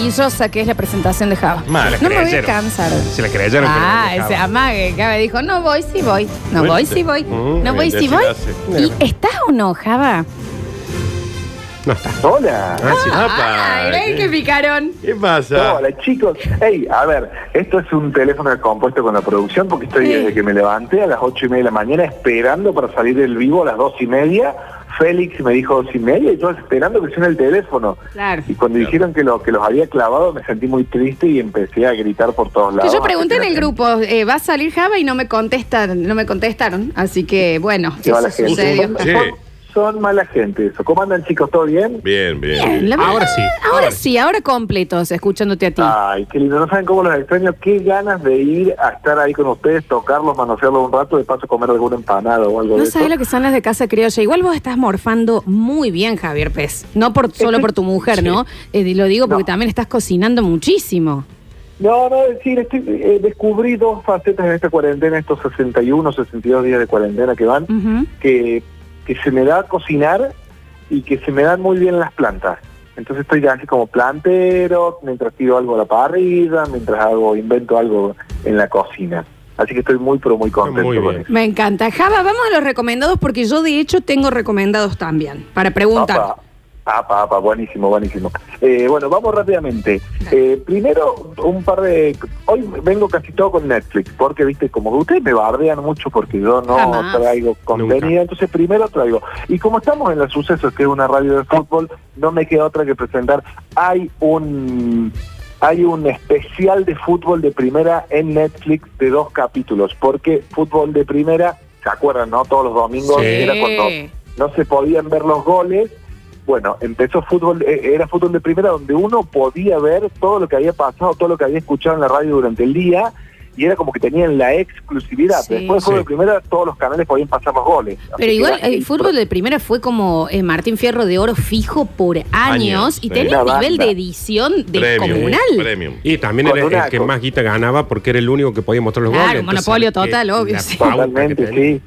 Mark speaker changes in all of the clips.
Speaker 1: Maravillosa que es la presentación de Java.
Speaker 2: La
Speaker 1: no me voy a
Speaker 2: creyeron.
Speaker 1: cansar.
Speaker 2: Se la creyeron.
Speaker 1: Ah,
Speaker 2: pero no
Speaker 1: ese amague que Java dijo, no voy, sí voy. No voy, sí voy.
Speaker 2: Mm,
Speaker 1: No voy,
Speaker 2: bien,
Speaker 1: sí voy. ¿Y estás o no, Java?
Speaker 2: No está.
Speaker 3: Hola.
Speaker 2: Ah, sí.
Speaker 1: Ay, ven que picaron.
Speaker 2: ¿Qué pasa?
Speaker 3: Hola chicos. Hey, a ver, esto es un teléfono compuesto con la producción porque estoy
Speaker 1: Sí.
Speaker 3: desde que me levanté a las ocho y media de la mañana esperando para salir del vivo a las dos y media. Félix me dijo y media y yo esperando que suene el teléfono.
Speaker 1: Claro.
Speaker 3: Y cuando dijeron que, lo, que los había clavado me sentí muy triste y empecé a gritar por todos
Speaker 1: Que
Speaker 3: lados.
Speaker 1: yo pregunté en el
Speaker 3: que-
Speaker 1: grupo, eh, ¿va a salir Java? Y no me contestan, no me contestaron. Así que, bueno, eso
Speaker 3: gente.
Speaker 1: sucedió.
Speaker 2: Sí.
Speaker 3: Son- mala gente eso. ¿Cómo andan chicos? ¿Todo bien?
Speaker 2: Bien, bien.
Speaker 1: Bien, la verdad,
Speaker 2: Ahora sí.
Speaker 1: Ahora sí, ahora completos, escuchándote a ti.
Speaker 3: Ay, qué lindo. No saben cómo los extraño. Qué ganas de ir a estar ahí con ustedes, tocarlos, manosearlos un rato, de paso comer alguna empanada o algo
Speaker 1: No
Speaker 3: de
Speaker 1: sabes
Speaker 3: eso.
Speaker 1: lo que son las de casa criolla. Igual vos estás morfando muy bien, Javier Pez. No por, solo por tu mujer, ¿no? Eh, lo digo porque
Speaker 3: No.
Speaker 1: también estás cocinando muchísimo.
Speaker 3: No, no, es decir, estoy, eh, descubrí dos facetas en esta cuarentena, estos 61, 62 días de cuarentena que van, que, que se me da cocinar y que se me dan muy bien las plantas. Entonces estoy ya así como plantero, mientras tiro algo a la parrilla, mientras hago, invento algo en la cocina. Así que estoy muy, pero muy contento
Speaker 2: Muy
Speaker 3: con eso.
Speaker 1: Me encanta. Java, vamos a los recomendados porque yo de hecho tengo recomendados también. Para preguntar.
Speaker 3: Apa, apa, buenísimo, buenísimo. Eh, bueno, vamos rápidamente. Eh, primero, un par de... Hoy vengo casi todo con Netflix, porque, viste, como ustedes me bardean mucho porque yo no
Speaker 1: Jamás.
Speaker 3: traigo contenido,
Speaker 2: Nunca.
Speaker 3: entonces primero traigo. Y como estamos en los sucesos, que es una radio de fútbol, no me queda otra que presentar. Hay un... Hay un especial de fútbol de primera en Netflix de dos capítulos, porque fútbol de primera, ¿se acuerdan, no? Todos los domingos
Speaker 2: Sí.
Speaker 3: era cuando no se podían ver los goles. Bueno, empezó fútbol, eh, era fútbol de primera donde uno podía ver todo lo que había pasado, todo lo que había escuchado en la radio durante el día y era como que tenían la exclusividad.
Speaker 1: Sí.
Speaker 3: Después de fútbol
Speaker 2: Sí.
Speaker 3: de primera todos los canales podían pasar los goles.
Speaker 1: Pero igual el fútbol de primera fue como eh, Martín Fierro de Oro fijo por años,
Speaker 2: Años,
Speaker 1: y
Speaker 2: sí.
Speaker 1: tenía un nivel de edición
Speaker 2: Premium.
Speaker 1: descomunal.
Speaker 2: Premium. Y también era el que más guita ganaba porque era el único que podía mostrar los
Speaker 1: Claro,
Speaker 2: goles. Entonces,
Speaker 1: monopolio total, obvio,
Speaker 3: Totalmente, sí.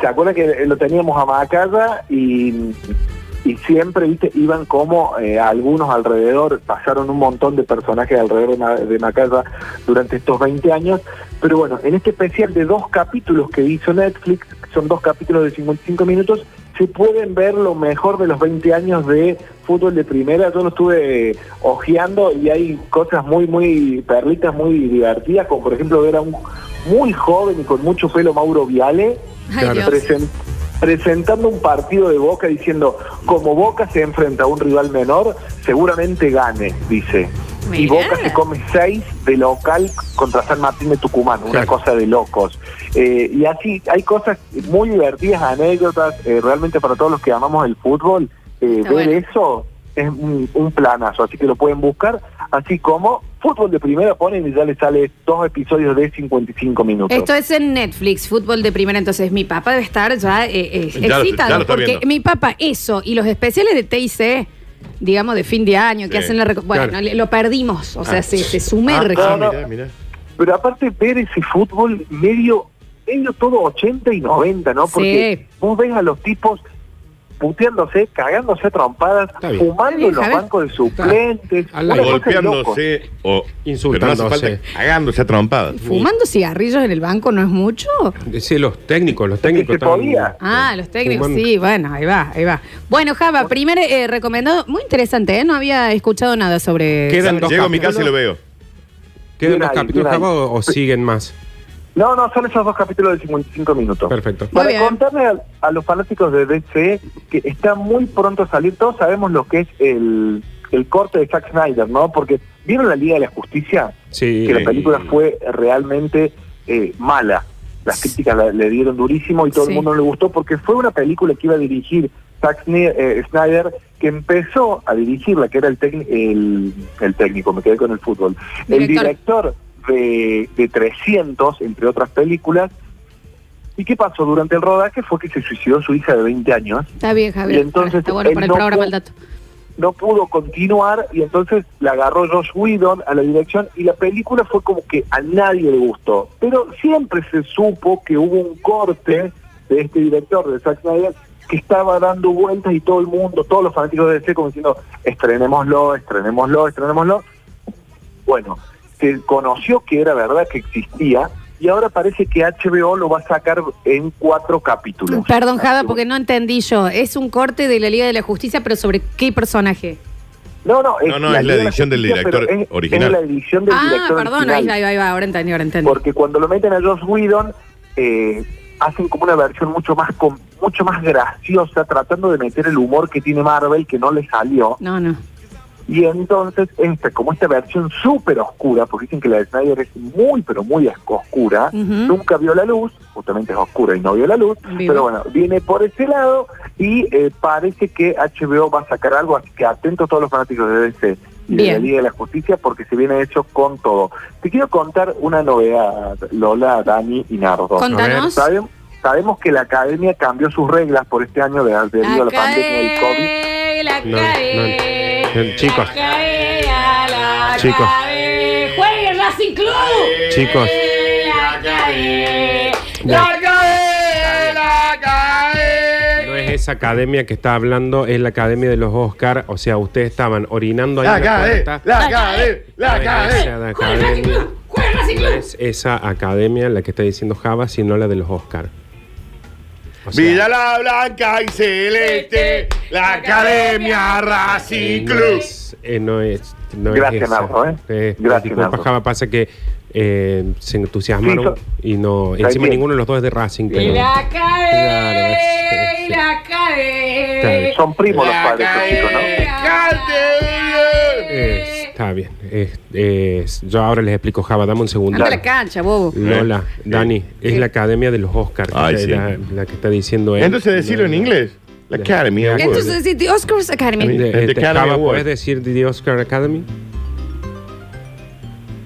Speaker 3: ¿Se acuerdan que lo teníamos a Macaya y, y siempre, viste, iban como eh, algunos alrededor, pasaron un montón de personajes alrededor de, de Macaya durante estos 20 años, pero bueno, en este especial de dos capítulos que hizo Netflix, son dos capítulos de 55 minutos, se pueden ver lo mejor de los 20 años de fútbol de primera. Yo lo estuve eh, ojeando y hay cosas muy, muy perlitas, muy divertidas, como por ejemplo ver a un muy joven y con mucho pelo Mauro Viale
Speaker 1: Ay, Dios.
Speaker 3: Presen- presentando un partido de Boca diciendo, como Boca se enfrenta a un rival menor, seguramente gane, dice. Y. Boca se come seis de local contra San Martín de Tucumán, una
Speaker 2: Claro.
Speaker 3: cosa de locos. Eh, y así hay cosas muy divertidas, anécdotas, eh, realmente para todos los que amamos el fútbol, eh, ver
Speaker 1: bueno.
Speaker 3: eso es un, un planazo, así que lo pueden buscar, así como fútbol de primera ponen y ya les sale dos episodios de 55 minutos.
Speaker 1: Esto es en Netflix, fútbol de primera. Entonces, mi papá debe estar ya eh, eh,
Speaker 2: Ya lo-
Speaker 1: excitado.
Speaker 2: ya lo está
Speaker 1: porque
Speaker 2: viendo.
Speaker 1: mi papá, eso, y los especiales de TIC, digamos, de fin de año, que
Speaker 2: Sí,
Speaker 1: hacen la. Bueno,
Speaker 2: claro.
Speaker 1: le- lo perdimos. O sea,
Speaker 2: Ah.
Speaker 1: se, se sumerge.
Speaker 3: Ah, no, no.
Speaker 2: Mirá, mirá.
Speaker 3: Pero aparte ver ese fútbol medio, medio todo 80 y 90, ¿no? Porque
Speaker 1: Sí.
Speaker 3: vos ves a los tipos puteándose, cagándose a trompadas, fumando en los bancos de suplentes.
Speaker 2: Golpeándose o
Speaker 4: Insultándose.
Speaker 2: cagándose a trompadas.
Speaker 1: ¿Fumando cigarrillos en el banco no es mucho?
Speaker 4: Sí, los técnicos, los técnicos
Speaker 3: se
Speaker 4: estaban-
Speaker 3: podía.
Speaker 1: Ah, los técnicos,
Speaker 4: Fumando.
Speaker 1: sí, bueno, ahí va, ahí va. Bueno, Java, primer eh, recomendado, muy interesante, ¿eh? No había escuchado nada sobre...
Speaker 4: Quedan
Speaker 1: sobre-
Speaker 4: dos
Speaker 2: Llego a mi casa y lo veo.
Speaker 4: ¿Quedan dos capítulos. Java, o, o siguen más?
Speaker 3: No, no, son esos dos capítulos de 55 minutos.
Speaker 4: Perfecto.
Speaker 1: Muy
Speaker 3: Para
Speaker 1: bien.
Speaker 3: contarle a, a los fanáticos de DC que está muy pronto a salir, todos sabemos lo que es el, el corte de Zack Snyder, ¿no? Porque vieron la Liga de la Justicia,
Speaker 4: Sí.
Speaker 3: que la película fue realmente eh, mala. Las críticas la- le dieron durísimo y todo
Speaker 1: Sí.
Speaker 3: el mundo no le gustó porque fue una película que iba a dirigir Zack eh, Snyder, que empezó a dirigirla, que era el, técnico el, el técnico, me quedé con el fútbol. El
Speaker 1: Director.
Speaker 3: director de, de 300, entre otras películas. ¿Y qué pasó durante el rodaje? Fue que se suicidó su hija de 20 años.
Speaker 1: Está bien, Javier.
Speaker 3: Y entonces
Speaker 1: Está bueno
Speaker 3: él
Speaker 1: para el
Speaker 3: no
Speaker 1: programa
Speaker 3: pudo-
Speaker 1: el dato.
Speaker 3: no pudo continuar y entonces la agarró Josh Whedon a la dirección y la película fue como que a nadie le gustó. Pero siempre se supo que hubo un corte de este director, de Zack Snyder, que estaba dando vueltas y todo el mundo, todos los fanáticos de DC como diciendo, estrenémoslo, estrenémoslo, estrenémoslo. Bueno, se conoció que era verdad que existía y ahora parece que HBO lo va a sacar en cuatro capítulos.
Speaker 1: Perdón,
Speaker 3: Así
Speaker 1: porque no entendí yo. Es un corte de la Liga de la Justicia, pero ¿sobre qué personaje?
Speaker 3: No, no,
Speaker 5: No, no, es la
Speaker 3: Liga de
Speaker 5: edición del director
Speaker 3: es-
Speaker 5: original.
Speaker 3: Es la edición del
Speaker 1: ah,
Speaker 3: director
Speaker 1: perdón, ahí,
Speaker 3: original.
Speaker 1: ahí va, ahí va, ahora entendí, ahora entendí.
Speaker 3: Porque cuando lo meten a Josh Whedon, eh, hacen como una versión mucho más com- mucho más graciosa, tratando de meter el humor que tiene Marvel, que no le salió.
Speaker 1: No, no.
Speaker 3: Y entonces, esta, como esta versión súper oscura, porque dicen que la de Snyder es muy, pero muy oscura, nunca vio la luz, justamente es oscura y no vio la luz,
Speaker 1: Vivo.
Speaker 3: pero bueno, viene por ese lado y eh, parece que HBO va a sacar algo, así que atentos todos los fanáticos de DC y de la. Liga de la Justicia, porque se viene hecho con todo. Te quiero contar una novedad, Lola, Dani y Nardo.
Speaker 1: Contanos.
Speaker 3: Sabem- sabemos que la academia cambió sus reglas por este año de, debido a la pandemia del COVID.
Speaker 1: la
Speaker 4: No, no. Chicos.
Speaker 1: la
Speaker 4: Chicos.
Speaker 1: ¡Jueguen Racing Club!
Speaker 4: Chicos.
Speaker 1: La cae.
Speaker 4: Ya.
Speaker 1: La cae.
Speaker 4: No es esa academia que está hablando, es la academia de los Oscar. O sea, ustedes estaban orinando ahí
Speaker 5: La
Speaker 4: en la
Speaker 5: cae,
Speaker 4: puerta.
Speaker 5: la cae, la
Speaker 4: esa
Speaker 1: ¡Jueguen Racing
Speaker 4: academia. No
Speaker 1: Club!
Speaker 4: es esa academia la que está diciendo Java, sino la de los Oscar. O sea,
Speaker 5: Vida la blanca y celeste, la Academia Racing
Speaker 4: no
Speaker 5: Club.
Speaker 4: es, eh, no es, no es
Speaker 3: Gracias,
Speaker 4: esa.
Speaker 3: Nardo, ¿eh?
Speaker 4: Eh,
Speaker 3: Gracias,
Speaker 4: disculpa,
Speaker 3: Nardo.
Speaker 4: Java, pasa que eh, se entusiasmaron
Speaker 3: Sí,
Speaker 4: y no. Encima
Speaker 3: bien.
Speaker 4: ninguno de los dos es de Racing, pero.
Speaker 1: La cae.
Speaker 4: Claro, es- es-
Speaker 1: La cae.
Speaker 3: Son primos los
Speaker 5: La
Speaker 3: padres, estos chicos, ¿no?
Speaker 4: Eh, está bien. Es- es- yo ahora les explico, Java, dame un segundo.
Speaker 1: Anda a la cancha, bobo.
Speaker 4: Lola, Dani, es la academia de los Oscars.
Speaker 5: Ay,
Speaker 4: la,
Speaker 5: sí.
Speaker 4: la- la que está diciendo él.
Speaker 5: Entonces decirlo en inglés. La Academy Award.
Speaker 1: Entonces, sí, The Oscars Academy.
Speaker 4: De-
Speaker 5: The
Speaker 4: eh,
Speaker 5: Academy
Speaker 4: Java,
Speaker 5: Award.
Speaker 4: ¿puedes decir The Oscar Academy?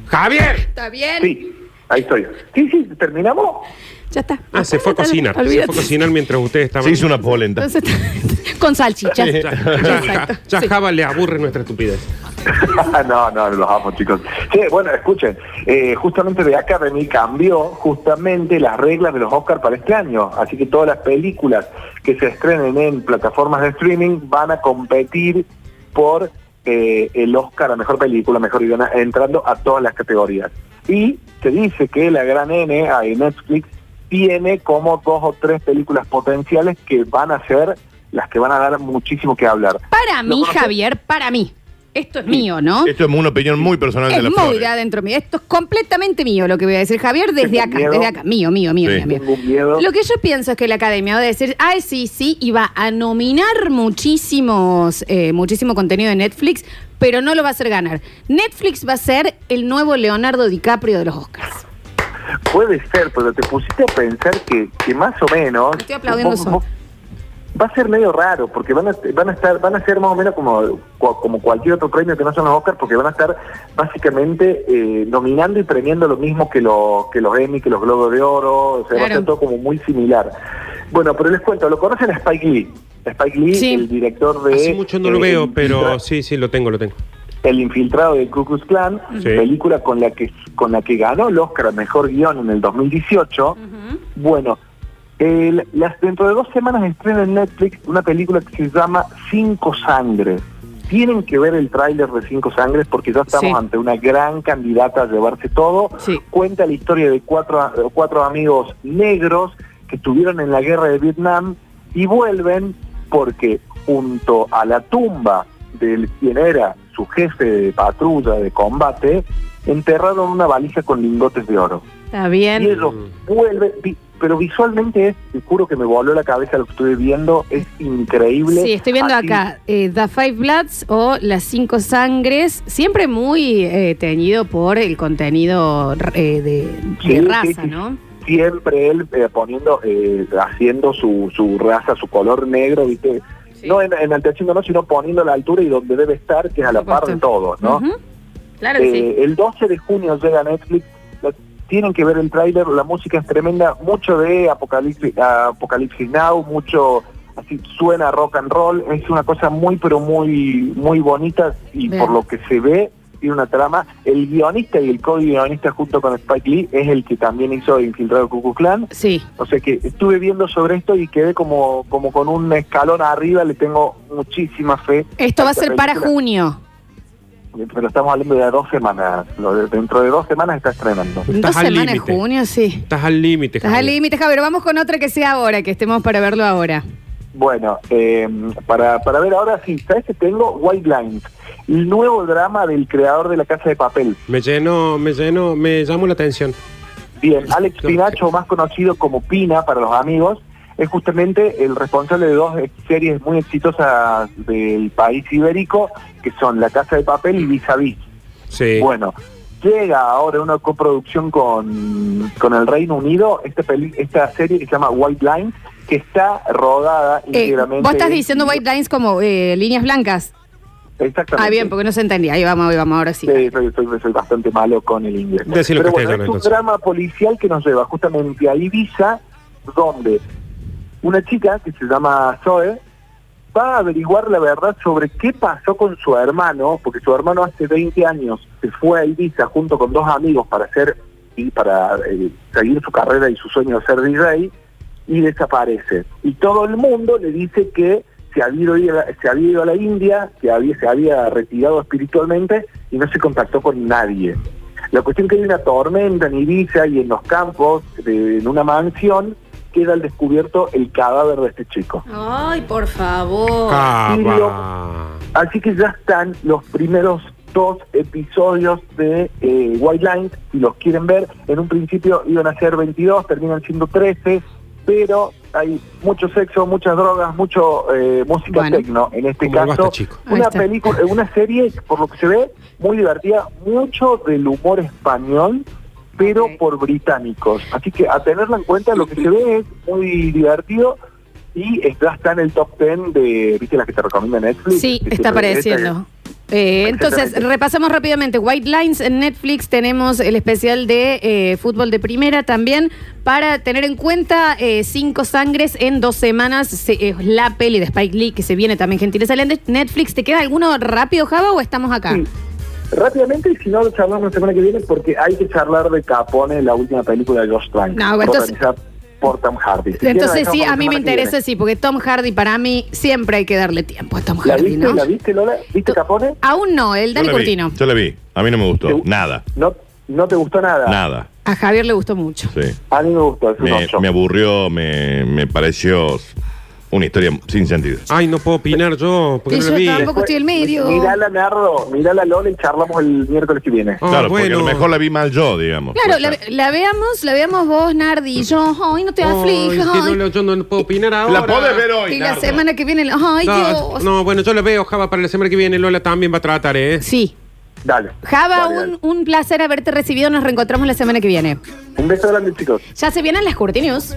Speaker 4: ¡Javier!
Speaker 1: ¿Está bien?
Speaker 3: Sí, ahí estoy. Sí, sí, terminamos.
Speaker 1: Ya está.
Speaker 4: Ah, se fue a cocinar. Se fue a cocinar mientras ustedes estaban.
Speaker 5: Se hizo una polenta.
Speaker 1: Entonces, con salchicha.
Speaker 4: Ya, ya, ya
Speaker 1: Sí.
Speaker 4: Java le aburre nuestra estupidez.
Speaker 3: no, no, los amo, chicos. Sí, bueno, escuchen, eh, justamente de Academy cambió justamente las reglas de los Oscars para este año. Así que todas las películas que se estrenen en plataformas de streaming van a competir por eh, el Oscar a mejor película, mejor guion, entrando a todas las categorías. Y se dice que la gran N, ahí Netflix, tiene como dos o tres películas potenciales que van a ser las que van a dar muchísimo que hablar.
Speaker 1: Para
Speaker 3: ¿Lo
Speaker 1: mí,
Speaker 3: conoces?
Speaker 1: Javier, para mí. Esto es mío, ¿no?
Speaker 5: Esto es una opinión muy personal
Speaker 1: Es
Speaker 5: de la
Speaker 1: muy de adentro mío. Esto es completamente mío lo que voy a decir, Javier, desde
Speaker 3: ¿Tengo
Speaker 1: acá,
Speaker 3: miedo?
Speaker 1: desde acá. Mío, mío, mío,
Speaker 5: Sí.
Speaker 1: mío, mío. Lo que yo pienso es que la academia va a decir, ay, sí, sí, y va a nominar muchísimos, eh, muchísimo contenido de Netflix, pero no lo va a hacer ganar. Netflix va a ser el nuevo Leonardo DiCaprio de los Oscars.
Speaker 3: Puede ser, pero te pusiste a pensar que, que más o menos.
Speaker 1: Estoy aplaudiendo
Speaker 3: vos-
Speaker 1: eso.
Speaker 3: vos- Va a ser medio raro, porque van a, van a estar, van a ser más o menos como, como cualquier otro premio que no son los Oscars, porque van a estar básicamente eh, nominando y premiando lo mismo que, los que los Emmy, que los Globos de Oro, o sea, va a ser todo como muy similar. Bueno, pero les cuento, ¿lo conocen a Spike Lee? Spike Lee,
Speaker 1: Sí.
Speaker 3: el director de...
Speaker 4: Hace mucho no lo
Speaker 3: eh,
Speaker 4: veo, pero sí, sí, lo tengo, lo tengo.
Speaker 3: El infiltrado del Ku Klux Klan,
Speaker 4: Sí.
Speaker 3: película con la que con la que ganó el Oscar a Mejor Guión en el 2018. Bueno, el- las, dentro de dos semanas estrena en Netflix una película que se llama Cinco Sangres. Tienen que ver el tráiler de Cinco Sangres porque ya estamos
Speaker 1: Sí.
Speaker 3: ante una gran candidata a llevarse todo.
Speaker 1: Sí.
Speaker 3: Cuenta la historia de cuatro, cuatro amigos negros que estuvieron en la guerra de Vietnam y vuelven porque junto a la tumba de quien era su jefe de patrulla de combate, enterraron una valija con lingotes de oro.
Speaker 1: Está
Speaker 3: Y
Speaker 1: bien.
Speaker 3: ellos vuelven, vi- pero visualmente es, te juro que me voló la cabeza lo que estuve viendo, es increíble.
Speaker 1: Sí, estoy viendo
Speaker 3: Así-
Speaker 1: acá eh, The Five Bloods o Las Cinco Sangres, siempre muy eh, teñido por el contenido eh, de,
Speaker 3: Sí,
Speaker 1: de
Speaker 3: sí,
Speaker 1: raza,
Speaker 3: sí.
Speaker 1: ¿no?
Speaker 3: Siempre él eh, poniendo, eh, haciendo su, su raza, su color negro, ¿viste?
Speaker 1: Sí.
Speaker 3: No en, enalteciendo, no, sino poniendo la altura y donde debe estar, que es a la par de todos, ¿no?
Speaker 1: Ujú. Claro que
Speaker 3: Eh,
Speaker 1: sí.
Speaker 3: El 12 de junio llega Netflix tienen que ver el tráiler, la música es tremenda, mucho de Apocalipsis, Apocalipsis Now, mucho así suena rock and roll, es una cosa muy pero muy muy bonita y
Speaker 1: Bien.
Speaker 3: por lo que se ve tiene una trama. El guionista y el co-guionista junto con Spike Lee es el que también hizo Infiltrado Ku Klux Klan.
Speaker 1: Sí.
Speaker 3: O sea que estuve viendo sobre esto y quedé como, como con un escalón arriba, le tengo muchísima fe.
Speaker 1: Esto va a ser para junio.
Speaker 3: Pero estamos hablando de dos semanas. Dentro de dos semanas está estrenando.
Speaker 1: Dos semanas de
Speaker 4: límite.
Speaker 1: junio, sí.
Speaker 4: Estás al límite.
Speaker 1: Estás al límite, Javier. Vamos con otra que sea ahora, que estemos para verlo ahora.
Speaker 3: Bueno, eh, para, para ver ahora sí, ¿sabes que tengo? White Lines, el nuevo drama del creador de La Casa de Papel.
Speaker 4: Me lleno, me lleno, me llamó la atención.
Speaker 3: Bien, Alex Pinacho, más conocido como Pina para los amigos, es justamente el responsable de dos series muy exitosas del país ibérico, que son La Casa de Papel y Vis a Vis.
Speaker 4: Sí.
Speaker 3: Bueno, llega ahora una coproducción con, con el Reino Unido, esta, peli- esta serie que se llama White Lines, que está rodada
Speaker 1: Eh,
Speaker 3: íntegramente...
Speaker 1: vos estás
Speaker 3: en-
Speaker 1: diciendo white lines como eh, líneas blancas.
Speaker 3: Exactamente.
Speaker 1: Ah, bien, porque no se entendía. Ahí vamos, ahí vamos, ahora sí.
Speaker 3: Sí, soy, soy- soy bastante malo con el inglés. Pero bueno, es un
Speaker 4: entonces.
Speaker 3: drama policial que nos lleva justamente a Ibiza, donde una chica que se llama Zoe va a averiguar la verdad sobre qué pasó con su hermano, porque su hermano hace 20 años se fue a Ibiza junto con dos amigos para hacer y para eh, seguir su carrera y su sueño de ser DJ y desaparece. Y todo el mundo le dice que se había ido, a- se había ido a la India, que había, se había retirado espiritualmente y no se contactó con nadie. La cuestión que hay una tormenta en Ibiza y en los campos, de- en una mansión, queda al descubierto el cadáver de este chico.
Speaker 1: Ay, por favor.
Speaker 3: Así que ya están los primeros dos episodios de eh, White Lines, si los quieren ver. En un principio iban a ser 22, terminan siendo 13, pero hay mucho sexo, muchas drogas, mucho eh, música
Speaker 1: Bueno.
Speaker 3: tecno. En este caso,
Speaker 4: Basta Chico.
Speaker 1: Ahí
Speaker 3: una
Speaker 1: está.
Speaker 3: película, eh, una serie, por lo que se ve, muy divertida, mucho del humor español, pero por británicos. Así que a tenerla en cuenta, lo que se ve es muy divertido. Y ya está en el top 10 de, ¿viste las que te recomienda Netflix?
Speaker 1: Sí, está apareciendo. Eh, entonces, repasamos rápidamente. White Lines en Netflix. Tenemos el especial de eh, fútbol de primera también. Para tener en cuenta, eh, Cinco Sangres en dos semanas. Se- es la peli de Spike Lee que se viene también, gentileza de Netflix. ¿Te queda alguno rápido, Java, o estamos acá?
Speaker 3: Sí. Rápidamente, y si no, lo charlamos la semana que viene, porque hay que charlar de Capone, la última película de Josh Trank.
Speaker 1: No, entonces-
Speaker 3: por Tom Hardy. Si
Speaker 1: Entonces sí, a mí me interesa, sí, porque Tom Hardy para mí siempre hay que darle tiempo a Tom
Speaker 3: ¿La
Speaker 1: Hardy,
Speaker 3: viste?
Speaker 1: ¿no?
Speaker 3: ¿La viste, Lola? ¿Viste Capone?
Speaker 1: Aún no, el Dani Curtino.
Speaker 5: Yo la vi. A mí no me gustó.
Speaker 3: ¿Te-
Speaker 5: Nada.
Speaker 3: No, no te gustó nada.
Speaker 5: Nada.
Speaker 1: A Javier le gustó mucho.
Speaker 5: Sí.
Speaker 3: A mí me gustó, es un
Speaker 5: Me,
Speaker 3: ocho.
Speaker 5: me aburrió, me, me pareció una historia sin sentido.
Speaker 4: Ay, no puedo opinar yo, porque
Speaker 1: Y
Speaker 4: no
Speaker 1: yo
Speaker 4: la vi.
Speaker 1: tampoco. estoy en medio.
Speaker 3: Mirala, Nardo, mirala, Lola, y charlamos el miércoles que viene.
Speaker 4: Ah,
Speaker 5: claro, porque
Speaker 4: bueno.
Speaker 5: a lo mejor la vi mal yo, digamos.
Speaker 1: Claro,
Speaker 5: Puede
Speaker 1: la,
Speaker 5: ser.
Speaker 1: la veamos, la veamos vos, Nardi y yo. Ay, no te
Speaker 4: Ay,
Speaker 1: aflijas.
Speaker 4: que no lo- yo no puedo opinar ahora.
Speaker 5: La podés ver hoy,
Speaker 1: y la
Speaker 5: Nardo.
Speaker 1: semana que viene, ay,
Speaker 4: No,
Speaker 1: Dios.
Speaker 4: no, bueno, yo la veo, Java, para la semana que viene. Lola también va a tratar, ¿eh?
Speaker 1: Sí.
Speaker 3: Dale.
Speaker 1: Java,
Speaker 3: Dale, dale.
Speaker 1: un, un placer haberte recibido. Nos reencontramos la semana que viene.
Speaker 3: Un beso grande, chicos.
Speaker 1: Ya se vienen las Curti News.